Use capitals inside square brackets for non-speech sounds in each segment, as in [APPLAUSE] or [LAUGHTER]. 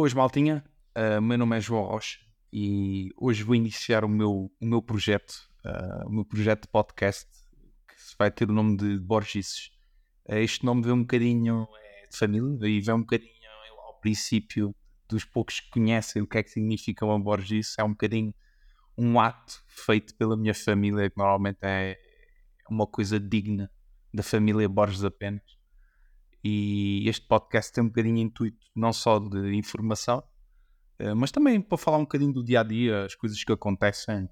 Boas, maltinha. Uh, meu nome é João Rocha e hoje vou iniciar o meu, o meu projeto, uh, o meu projeto de podcast, que vai ter o nome de Borges. Uh, este nome vem um bocadinho de família e vem um bocadinho ao princípio dos poucos que conhecem o que é que significa uma Borges. É um bocadinho um ato feito pela minha família, que normalmente é uma coisa digna da família Borges apenas. E este podcast tem um bocadinho intuito não só de informação, eh, mas também para falar um bocadinho do dia a dia, as coisas que acontecem,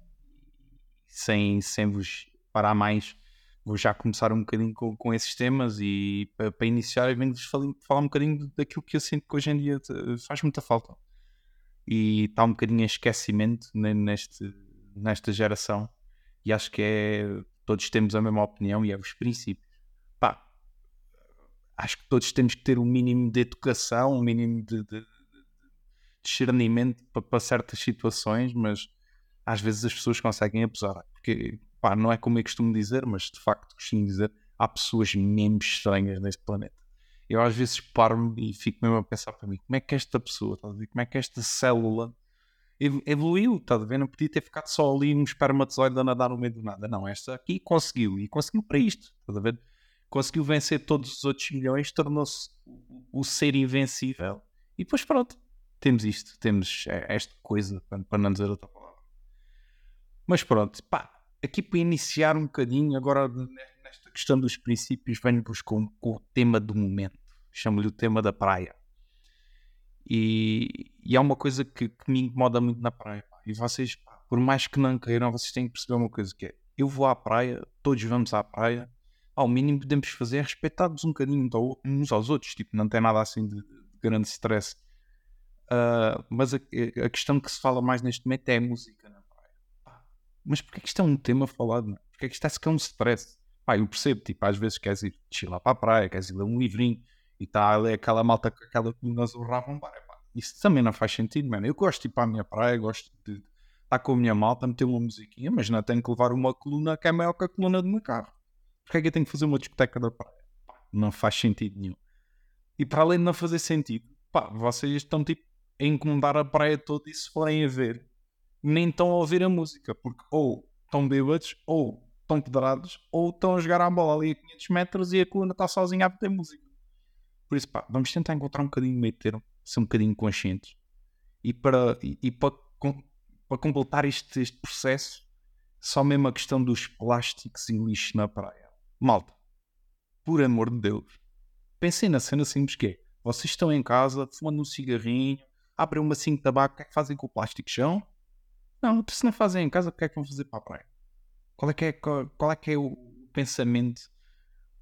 sem, sem vos parar mais. Vou já começar um bocadinho com, com esses temas e para, para iniciar, venho-vos falar, falar um bocadinho daquilo que eu sinto que hoje em dia faz muita falta e está um bocadinho em esquecimento neste, nesta geração. E acho que é. Todos temos a mesma opinião e é os princípios acho que todos temos que ter um mínimo de educação, um mínimo de, de, de discernimento para, para, certas situações, mas às vezes as pessoas conseguem abusar. Porque, pá, não é como eu costumo dizer, mas de facto costumo dizer, há pessoas mesmo estranhas neste planeta. Eu às vezes paro-me e fico mesmo a pensar para mim, como é que esta pessoa, tá como é que esta célula evoluiu, está a ver? Não podia ter ficado só ali um espermatozoide a nadar no meio do nada. Não, esta aqui conseguiu, e conseguiu para isto, está a ver? Conseguiu vencer todos os outros milhões, tornou-se o ser invencível. E depois pronto, temos isto, temos esta coisa, para não dizer outra palavra. Mas pronto, pá, aqui para iniciar um bocadinho, agora nesta questão dos princípios, venho-vos com, com, o tema do momento. Chamo-lhe o tema da praia. E, e é uma coisa que, que, me incomoda muito na praia. Pá. E vocês, pá, por mais que não queiram, vocês têm que perceber uma coisa que é, eu vou à praia, todos vamos à praia, ao mínimo podemos fazer é respeitar-nos um bocadinho uns aos outros, tipo, não tem nada assim de, de grande stress. Uh, mas a, a, questão que se fala mais neste momento é a música praia. Pá, mas porquê que isto é um tema falado? Não? Porquê que isto é sequer um stress? Pá, eu percebo, tipo, às vezes queres ir chilar para a praia, queres ir ler um livrinho e está ali aquela malta com aquela coluna bar. Pá, isso também não faz sentido, mano. Eu gosto de ir para a minha praia, gosto de estar com a minha malta, meter uma musiquinha, mas não tenho que levar uma coluna que é maior que a coluna do meu carro. Porquê é que eu tenho que fazer uma discoteca da praia? Não faz sentido nenhum. E para além de não fazer sentido, pá, vocês estão tipo a incomodar a praia toda e se forem a ver, nem estão a ouvir a música, porque ou estão bêbados, ou estão pedrados, ou estão a jogar a bola ali a 500 metros e a coluna está sozinha a bater música. Por isso, pá, vamos tentar encontrar um bocadinho meio termo, ser um bocadinho conscientes. E para, e, e para, com, para completar este, este processo, só mesmo a questão dos plásticos e lixo na praia. Malta, por amor de Deus, pensem na cena simples que é. Vocês estão em casa, fumando um cigarrinho, abrem uma cinta de tabaco, o que é que fazem com o plástico chão? Não, se não fazem em casa, o que é que vão fazer para a praia? Qual é que é, qual, qual é, que é o pensamento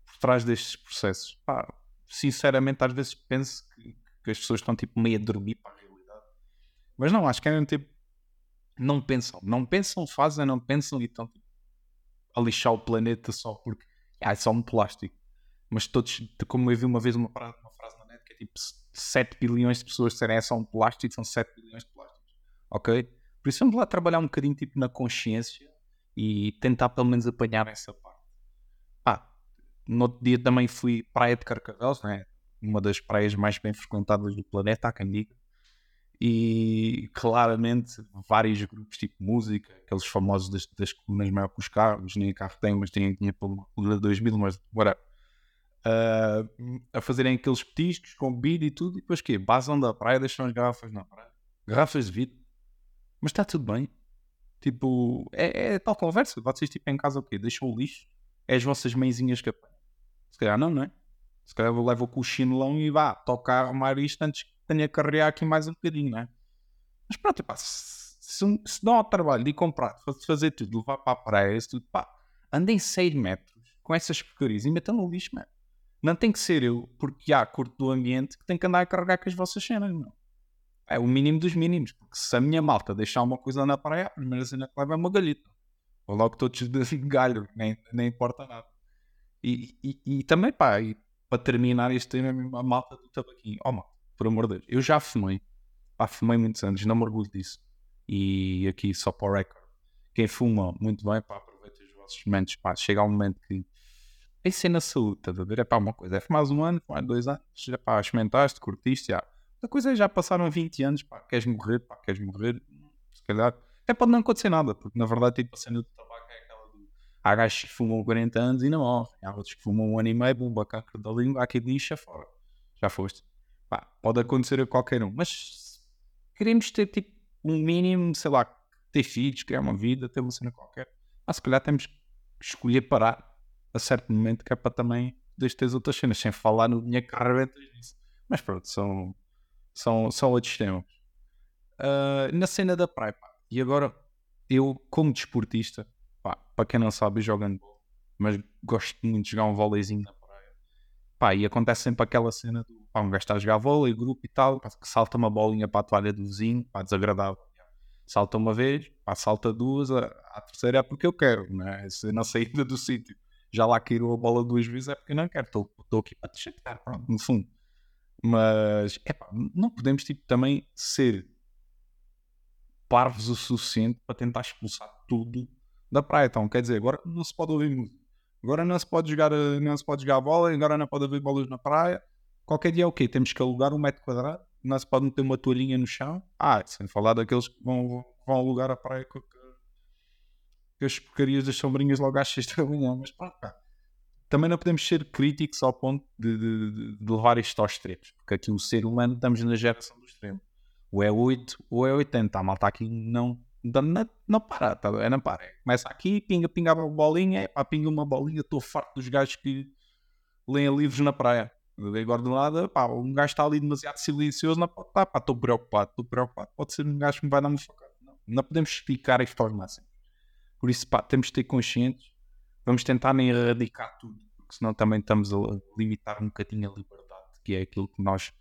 por trás destes processos? Pá, sinceramente, às vezes penso que, que, as pessoas estão tipo meio a dormir para a realidade. Mas não, acho que é tipo. Não pensam, não pensam, fazem, não pensam e estão tipo, a lixar o planeta só porque ah, é só um plástico. Mas todos, como eu vi uma vez uma, uma frase na net que é tipo 7 bilhões de pessoas disserem é só um plástico, são 7 bilhões de plásticos. Ok? Por isso vamos lá trabalhar um bocadinho tipo na consciência e tentar pelo menos apanhar essa parte. Pá, no outro dia também fui praia de Carcavelos, né? uma das praias mais bem frequentadas do planeta, há quem diga e claramente vários grupos tipo música, aqueles famosos das, das colunas maior que os carros, nem carro tem, mas tinha pela coluna 2000, mas whatever. Uh, a fazerem aqueles petiscos com bebida e tudo, e depois que Basam da praia, deixam as garrafas na praia, garrafas de vidro, mas está tudo bem. Tipo, é, é, tal conversa. Vocês, tipo, em casa o quê? Deixam o lixo, é as vossas mãezinhas que apanham. Se calhar não, não é? Se calhar levo com o chinelão e vá, tocar arrumar isto antes tenha que carregar aqui mais um bocadinho, não é? Mas pronto, pá, se, se, se dá ao trabalho de comprar, fazer tudo, levar para a praia, tudo, pá, andem 6 metros com essas porcarias e metam no lixo, mano. Não tem que ser eu, porque há curto do ambiente que tem que andar a carregar com as vossas cenas, não. É o mínimo dos mínimos, porque se a minha malta deixar uma coisa na praia, a primeira cena que leva é uma galhita. Ou logo todos de galho, nem, nem importa nada. E, e, e também, pá, e para terminar este tema, a malta do tabaquinho. Oh, malta por amor de Deus. Eu já fumei. Pá, fumei muitos anos, não me orgulho disso. E aqui só para o record. Quem fuma, muito bem, pá, aproveita os vossos momentos. Pá, chega um momento que pensei na saúde, a ver? É pá, uma coisa. É fumar um ano, fumar dois anos, já pá, experimentaste, curtiste, já. A coisa é já passaram 20 anos, pá, queres morrer, pá, queres morrer, se calhar. Até pode não acontecer nada, porque na verdade, tipo, a cena do tabaco é aquela do. Há gajos que fumam 40 anos e não morrem. Há outros que fumam um ano e meio, bomba cancro da língua, aqui lixo é fora. Já foste. Pá, pode acontecer a qualquer um, mas queremos ter, tipo, um mínimo, sei lá, ter filhos, criar uma vida, ter uma cena qualquer. Ah, se calhar temos que escolher parar a certo momento, que é para também deixar as outras cenas, sem falar no dinheiro que arrebentas nisso. Mas pronto, são, são, são outros temas. Uh, na cena da praia, pá, e agora eu, como desportista, pá, para quem não sabe, eu jogo handball, mas gosto muito de jogar um voleizinho na. Pá, e acontece sempre aquela cena do pá, um gajo está a jogar vôlei, grupo e tal, pá, que salta uma bolinha para a toalha do vizinho, pá, desagradável. Salta uma vez, pá, salta duas, a, a terceira é porque eu quero, né? se na saída do sítio já lá caiu a bola duas vezes é porque não quero, estou aqui para te chatear, pronto, no fundo. Mas, não podemos tipo, também ser parvos o suficiente para tentar expulsar tudo da praia. Então, quer dizer, agora não se pode ouvir música. Agora não se pode jogar, não se pode jogar bola, agora não pode haver bolas na praia. Qualquer dia é o quê? Temos que alugar um metro quadrado, não se pode meter uma toalhinha no chão. Ah, sem falar daqueles que vão, vão alugar a praia com, com as porcarias das sombrinhas logo às 6 da manhã. Mas pá, pá, também não podemos ser críticos ao ponto de, de, de levar isto aos extremos, porque aqui o ser humano estamos na geração do extremo. Ou é 8 ou é 80. A malta aqui não, não, não para, tá, é não para. Começa aqui, pinga, pinga uma bolinha, pá, pinga uma bolinha, estou farto dos gajos que leem livros na praia. Agora de nada, pá, um gajo está ali demasiado silencioso, não pode estar, pá, estou preocupado, estou preocupado. Pode ser um gajo que me vai dar uma facada. Não, não podemos explicar isto aos máximos. Por isso, pá, temos de ter conscientes vamos tentar nem erradicar tudo, porque senão também estamos a limitar um bocadinho a liberdade, que é aquilo que nós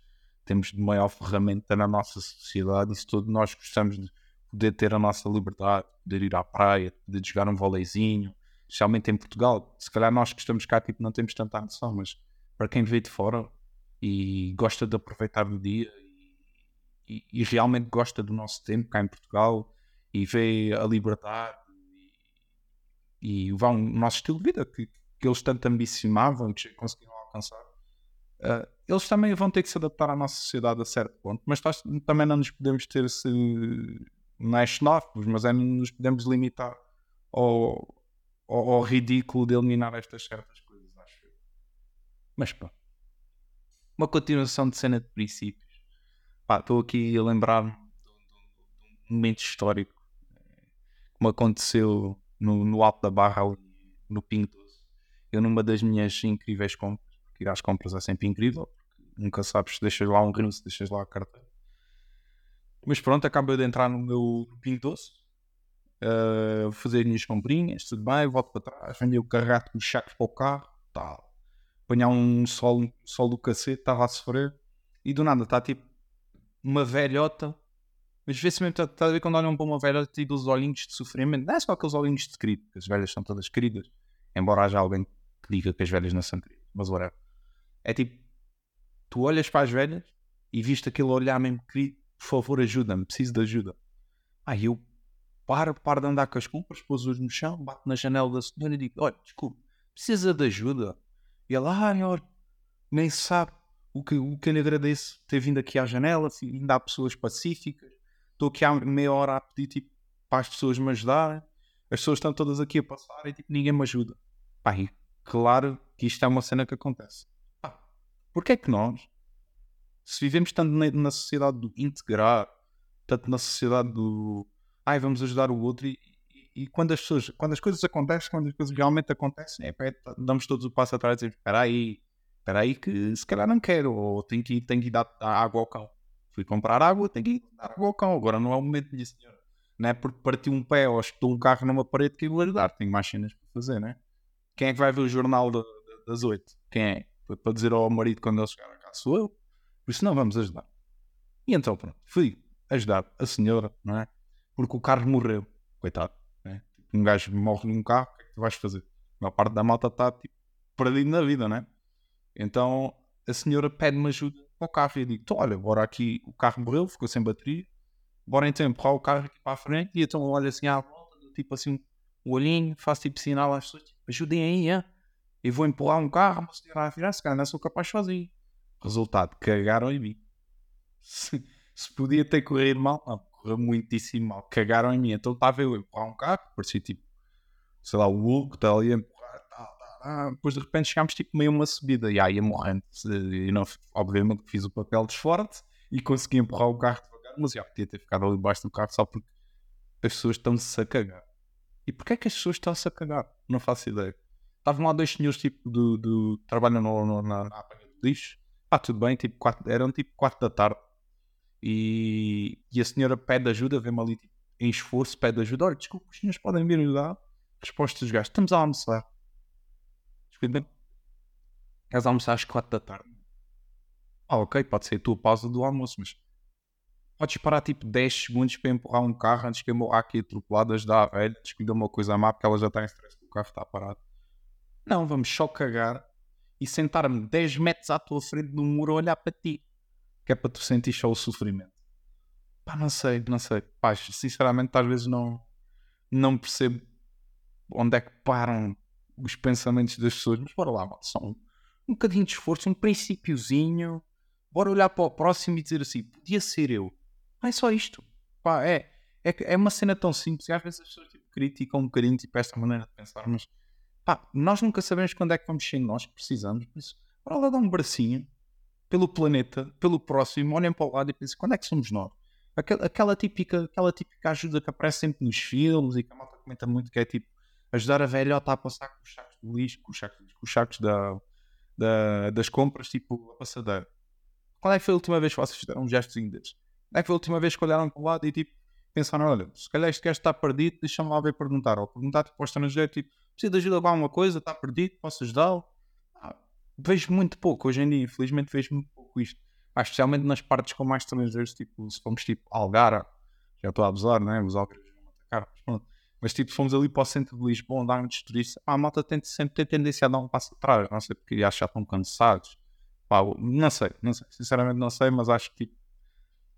temos de maior ferramenta na nossa sociedade e se todos nós gostamos de poder ter a nossa liberdade, poder ir à praia, poder jogar um voleizinho, especialmente em Portugal. Se calhar nós que estamos cá tipo, não temos tanta noção, mas para quem veio de fora e gosta de aproveitar o dia e, e, e realmente gosta do nosso tempo cá em Portugal e vê a liberdade e vão o nosso estilo de vida que, que eles tanto ambicionavam que conseguiram alcançar, uh, eles também vão ter que se adaptar à nossa sociedade a certo ponto, mas também não nos podemos ter se não é xenófobos, mas é nos podemos limitar ao, ao, ao, ridículo de eliminar estas certas coisas, acho eu. Mas pá, uma continuação de cena de princípios. Estou aqui a lembrar-me de um momento histórico eh, me aconteceu no, no alto da barra, no Doce. Eu, numa das minhas incríveis compras, porque ir às compras é sempre incrível, nunca sabes se deixas lá um rio, se deixas lá a carteira. Mas pronto, acabei de entrar no meu Pingo Doce, uh, fazer as minhas comprinhas, tudo bem, volto para trás, venho o carregar com os sacos para o carro, tal. Apanhar um sol, sol do cacete, estava a sofrer, e do nada está tipo uma velhota mas vê-se mesmo, está a ver quando olham para uma velha e tipo os olhinhos de sofrimento. Não é só aqueles olhinhos de querido, que as velhas são todas queridas. Embora haja alguém que diga que as velhas não são queridas. Mas whatever. É tipo, tu olhas para as velhas e viste aquele olhar mesmo querido, por favor ajuda-me, preciso de ajuda. Aí eu paro, paro de andar com as compras, pôs-os no chão, bato na janela da senhora e digo, olha, desculpe, precisa de ajuda? E ela, ah, olha, nem sabe o que, o que lhe agradeço ter vindo aqui à janela, ainda há pessoas pacíficas estou aqui há meia hora a pedir tipo, para as pessoas me ajudarem, as pessoas estão todas aqui a passar e tipo, ninguém me ajuda. Pá, claro que isto é uma cena que acontece. Pá, porque é que nós, se vivemos tanto na, na sociedade do integrar, tanto na sociedade do ai, vamos ajudar o outro e, e, e, quando as pessoas, quando as coisas acontecem, quando as coisas realmente acontecem, é, pá, damos todos o passo atrás e dizemos, espera aí, espera aí que se calhar não quero, ou tenho que tenho que ir dar água ao cão. Fui comprar água, tenho que ir dar água ao cão. Agora não é o momento, minha senhora. Não é porque partiu um pé ou espetou um carro numa parede que vou ajudar. Tenho mais cenas para fazer, né? Quem é que vai ver o jornal de, de, das oito? Quem é? Para dizer ao marido quando ele chegar a casa, sou eu. Por isso não vamos ajudar. E então, pronto, fui ajudar a senhora, não é? Porque o carro morreu. Coitado. Né? Um gajo morre num carro, o que é que tu vais fazer? A parte da malta está tipo, perdido na vida, né? Então a senhora pede-me ajuda o carro. E eu digo: então, olha, bora aqui, o carro morreu, ficou sem bateria, bora então empurrar o carro aqui para a frente. E então olha assim à volta, tipo assim, o olhinho, faço tipo sinal às pessoas: tipo, ajudem aí, hein? e vou empurrar um carro, uma senhora a virar, se calhar não sou capaz sozinho. Resultado, cagaram em mim. se, se podia ter corrido mal, não, correu muitíssimo mal. Cagaram em mim. Então estava eu a empurrar um carro, parecia tipo, sei lá, o Hulk está ali a empurrar, tá, tá, tá. depois de repente chegámos tipo meio uma subida e aí ia morrendo. E não, obviamente fiz o papel de forte e consegui empurrar o carro devagar, mas já podia ter ficado ali debaixo do carro só porque as pessoas estão-se a cagar. E porquê é que as pessoas estão-se a cagar? Não faço ideia. Estavam lá dois senhores tipo do, do trabalham no, na, na apanha de lixo. Ah, tudo bem, tipo, quatro, eram tipo 4 da tarde. E, e a senhora pede ajuda, vê-me ali tipo, em esforço, pede ajuda. Olha, desculpa, os senhores podem vir ajudar. Resposta dos gajos: estamos a almoçar. Desculpa, a almoçar às 4 da tarde. Ah, ok, pode ser a tua pausa do almoço, mas podes parar tipo 10 segundos para empurrar um carro antes que eu morra aqui atropelado, ajudar a velha, descuida uma coisa má porque ela já está em stress, o carro está parado. Não, vamos só cagar e sentar-me 10 metros à tua frente no muro a olhar para ti, que é para tu sentir só o sofrimento. Pá, não sei, não sei. Pá, sinceramente, às vezes não, não percebo onde é que param os pensamentos das pessoas, mas bora lá, mano, só um, um bocadinho de esforço, um princípiozinho bora olhar para o próximo e dizer assim: podia ser eu. Não é só isto. Pá, é, é, é uma cena tão simples e às vezes as pessoas tipo, criticam um bocadinho tipo, esta maneira de pensar, mas pá, nós nunca sabemos quando é que vamos ser nós que precisamos. Por isso, bora lá dar um bracinho pelo planeta, pelo próximo, olhem para o lado e pensem: quando é que somos nós? Aquela, típica, aquela típica ajuda que aparece sempre nos filmes e que a malta comenta muito, que é tipo ajudar a velhota a passar com os sacos do lixo, com os sacos, com os sacos da, da, das compras, tipo a passadeira. Qual é que foi a última vez que vocês fizeram um gesto desses? Qual é que foi a última vez que olharam para o lado e tipo pensaram, olha, se calhar este gajo está perdido, deixa-me lá ver perguntar. Ou perguntar tipo, ao estrangeiro, tipo, precisa de ajuda com alguma coisa, está perdido, posso ajudá-lo? Ah, vejo muito pouco, hoje em dia, infelizmente vejo muito pouco isto. Ah, especialmente nas partes com mais estrangeiros, tipo, se fomos tipo Algara, já estou a abusar, não é? Os algares vão atacar, mas pronto. Mas tipo, fomos ali para o centro de Lisboa, andar muitos turistas. Ah, a malta tem, sempre tem tendência a dar um passo atrás, não sei porque já estão cansados não sei, não sei, sinceramente não sei, mas acho que tipo,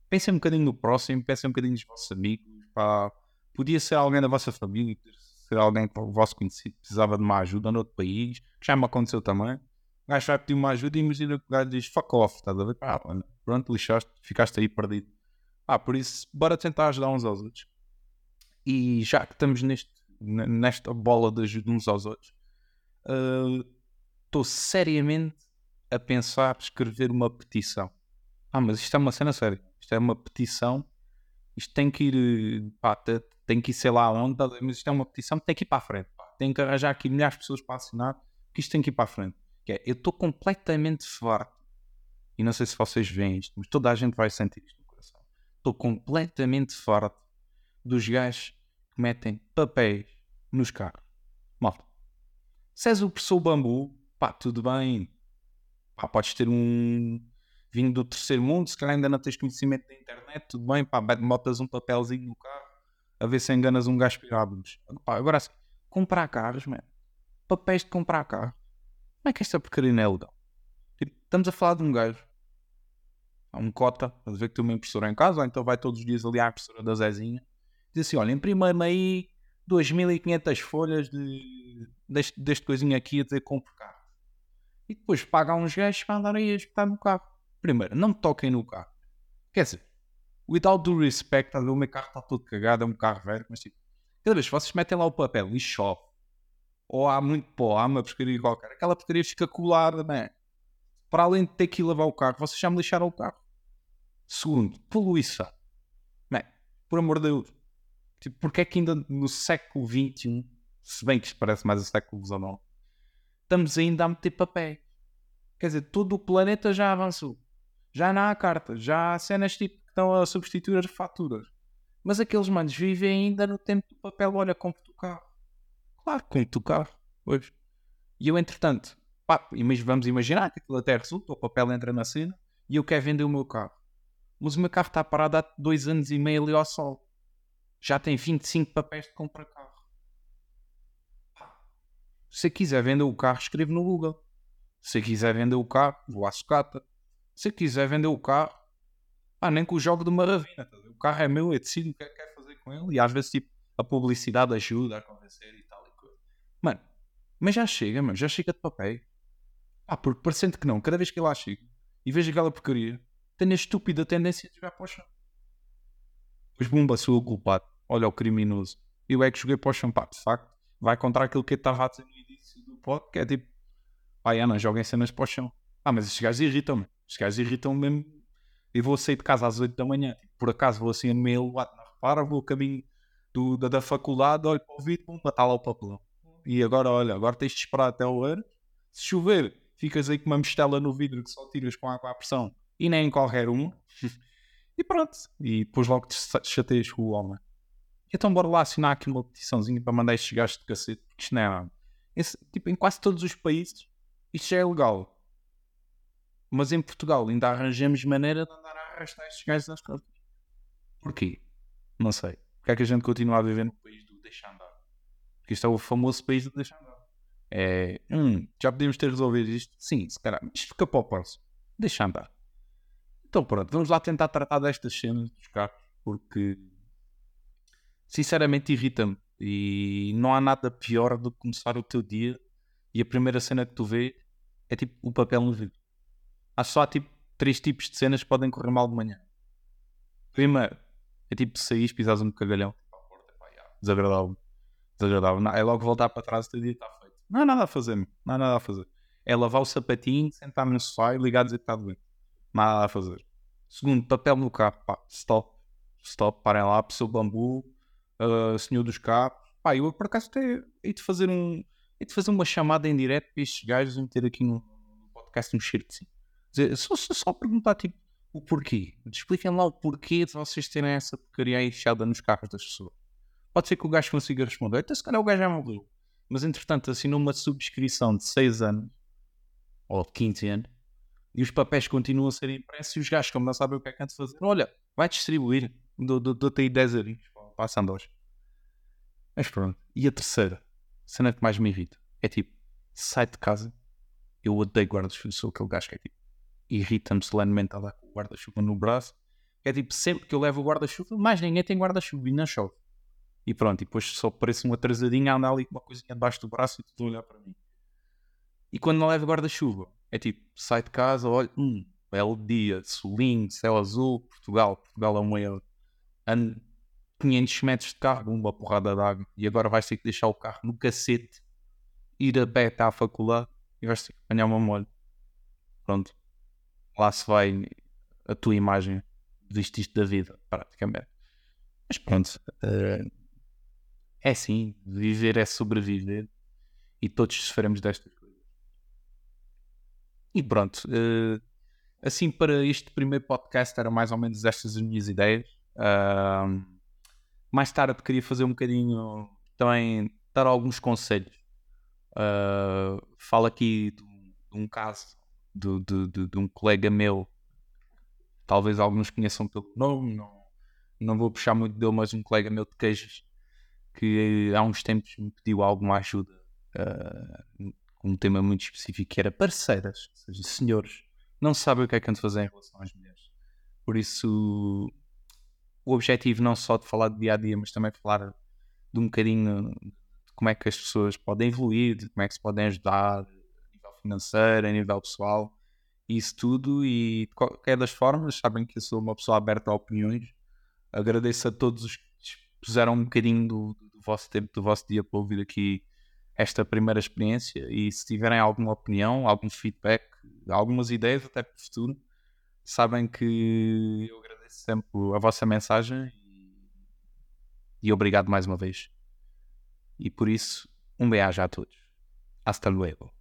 pensem um bocadinho no próximo, pensem um bocadinho nos vossos amigos. Pá, podia ser alguém da vossa família, ser alguém que o vosso conhecido precisava de uma ajuda noutro país, que já me aconteceu também. O gajo vai pedir uma ajuda e imagina que o gajo diz fuck off, estás a ver? Ah, pronto, lixaste, ficaste aí perdido. Ah, por isso, bora tentar ajudar uns aos outros. E já que estamos neste, nesta bola de ajuda uns aos outros, uh, estou uh, seriamente a pensar escrever uma petição. Ah, mas isto é uma cena séria. Isto é uma petição. Isto tem que ir, pá, tem que ir sei lá onde, mas isto é uma petição tem que ir para a frente. Tem que arranjar aqui milhares de pessoas para assinar, que isto tem que ir para a frente. Que é, eu estou completamente farto. E não sei se vocês veem isto, mas toda a gente vai sentir isto no coração. Estou completamente farto dos gajos que metem papéis nos carros. Malta. Se és o professor bambu, pá, tudo bem, pá, podes ter um vindo do terceiro mundo, se calhar ainda não tens conhecimento da internet, tudo bem, pá, botas um papelzinho no carro, a ver se enganas um gajo pirado. Agora assim, comprar carros, mano, papéis de comprar carro, como é que esta porcaria não é legal? Tipo, estamos a falar de um gajo, há um cota, a ver que tem uma impressora em casa, ou então vai todos os dias ali à impressora da Zezinha, diz assim: olha, imprima-me aí 2500 folhas de, deste, deste coisinho aqui a dizer compro carro e depois paga uns gajos para andarem a espetar no carro. Primeiro, não me toquem no carro. Quer dizer, without due respect, o meu carro está todo cagado, é um carro velho, mas tipo, cada vez que vocês metem lá o papel e chove, ou há muito pó, há uma pescaria qualquer, aquela pescaria fica colada, né? Para além de ter que ir lavar o carro, vocês já me lixaram o carro. Segundo, poluição. Bem, por amor de Deus. Tipo, porque é que ainda no século XXI, se bem que isto parece mais o século XIX, estamos ainda a meter papéis. Quer dizer, todo o planeta já avançou. Já não há cartas, já há cenas tipo estão a substituir as faturas. Mas aqueles manos vivem ainda no tempo do papel. Olha, compro o carro. Claro, compro o carro. Pois. E eu, entretanto, pá, vamos imaginar que aquilo até resulta, o papel entra na cena e eu quero vender o meu carro. Mas o meu carro está parado há dois anos e meio ali ao sol. Já tem 25 papéis de compra carro. Se quiser vender o carro, escreve no Google. Se quiser vender o carro, vou à sucata. Se quiser vender o carro, ah, nem que o jogo de uma ravina. Tá? O carro é meu, eu decido o que é que quer fazer com ele. E às vezes, tipo, a publicidade ajuda a convencer e tal e coisa. Mano, mas já chega, mano, já chega de papel. Ah, porque parecendo que não, cada vez que eu lá chego e vejo aquela porcaria, tenho a estúpida tendência de jogar para o chão. Pois bumba, sou o culpado. Olha o criminoso. Eu é que joguei para o chão, pá, de facto. Vai contra aquilo que eu estava a dizer no início do pod, que é tipo, pá, Ana, joguem cenas para o chão. Ah, mas estes gajos irritam-me. Estes gajos irritam-me mesmo. Eu vou sair de casa às 8 da manhã. Por acaso vou assim a meio elevado na repara, vou caminho do, da, da faculdade, olho para o vídeo, pum, está lá o papelão. E agora, olha, agora tens de esperar até o ano. Se chover, ficas aí com uma mistela no vidro que só tiras com água à pressão e nem em qualquer um. [LAUGHS] e pronto. E depois logo te chateias com o homem. Então bora lá assinar aqui uma petiçãozinha para mandar estes gajos de cacete, porque isto não é nada. Esse, tipo, em quase todos os países isto já é legal. Mas em Portugal ainda arranjamos maneira de andar a arrastar estes gajos nas costas. Porquê? Não sei. Porque é que a gente continua a viver no país do deixa andar? Porque isto é o famoso país do deixa andar. É, hum, já podíamos ter resolvido isto? Sim, se calhar. Isto fica para o próximo. Deixa andar. Então pronto, vamos lá tentar tratar destas cenas dos carros, porque sinceramente irrita-me. E não há nada pior do que começar o teu dia e a primeira cena que tu vês é tipo o papel no vidro. Acho só há tipo três tipos de cenas que podem correr mal de manhã. Primeiro, é tipo sair, pisares um cagalhão. Desagradável. Desagradável. É logo voltar para trás e o dia está feito. Não há nada a fazer, não há nada a fazer. É lavar o sapatinho, sentar-me no sofá e ligar a dizer que está doente. Nada a fazer. Segundo, papel no carro. Pá, stop. Stop, parem lá, pessoa bambu uh, senhor dos carros. Pá, eu por acaso até hei de fazer um. Hei de fazer uma chamada em direto para estes gajos e meter aqui no podcast um sim. Dizer, só, só, só, perguntar tipo o porquê. Expliquem lá o porquê de vocês terem essa porcaria enxada nos carros das pessoas. Pode ser que o gajo consiga responder. Até se calhar o gajo já morreu. Mas entretanto assinou uma subscrição de 6 anos ou de 15 anos e os papéis continuam a ser impressos e os gajos, como não sabem o que é que há de fazer, olha, vai distribuir. Dou-te aí 10 euros para a Sandoz. Mas pronto. E a terceira, cena que mais me irrita, é tipo, sai de casa, eu odeio guarda-chuva, sou aquele gajo que é tipo, irrita-me solenemente a dar com o guarda-chuva no braço. É tipo, sempre que eu levo o guarda-chuva, mais ninguém tem guarda-chuva e não chove. E pronto, e depois só parece um atrasadinho a andar ali com uma coisinha debaixo do braço e tudo olhar para mim. E quando não levo guarda-chuva, é tipo, sai de casa, olha, hum, belo dia, solinho, céu azul, Portugal, Portugal é um maior. Ando 500 metros de carro, uma porrada d'água, e agora vais ter que deixar o carro no cacete, ir a até à faculdade e vais ter que apanhar uma molho. Pronto. Lá se vai a tua imagem. Desististe da vida, praticamente. Mas pronto. Uh, é assim. Viver é sobreviver. E todos sofremos destas coisas. E pronto. Uh, assim, para este primeiro podcast, eram mais ou menos estas as minhas ideias. Uh, mais tarde queria fazer um bocadinho também dar alguns conselhos. Uh, falo aqui de um, de um caso de, de, de, de, um colega meu, talvez alguns conheçam pelo nome, não, não vou puxar muito dele, mas um colega meu de queijas que há uns tempos me pediu alguma ajuda uh, um tema muito específico que era parceiras, ou seja, senhores, não sabem o que é que han de fazer em relação às mulheres. Por isso o objetivo não só de falar do dia a dia, mas também de falar de um bocadinho de como é que as pessoas podem evoluir, de como é que se podem ajudar financeiro, a nível pessoal, isso tudo. E de qualquer das formas, sabem que eu sou uma pessoa aberta a opiniões. Agradeço a todos os que puseram um bocadinho do, do vosso tempo, do vosso dia para ouvir aqui esta primeira experiência. E se tiverem alguma opinião, algum feedback, algumas ideias até para o futuro, sabem que eu agradeço sempre a vossa mensagem e obrigado mais uma vez. E por isso, um beijo a todos. Hasta luego.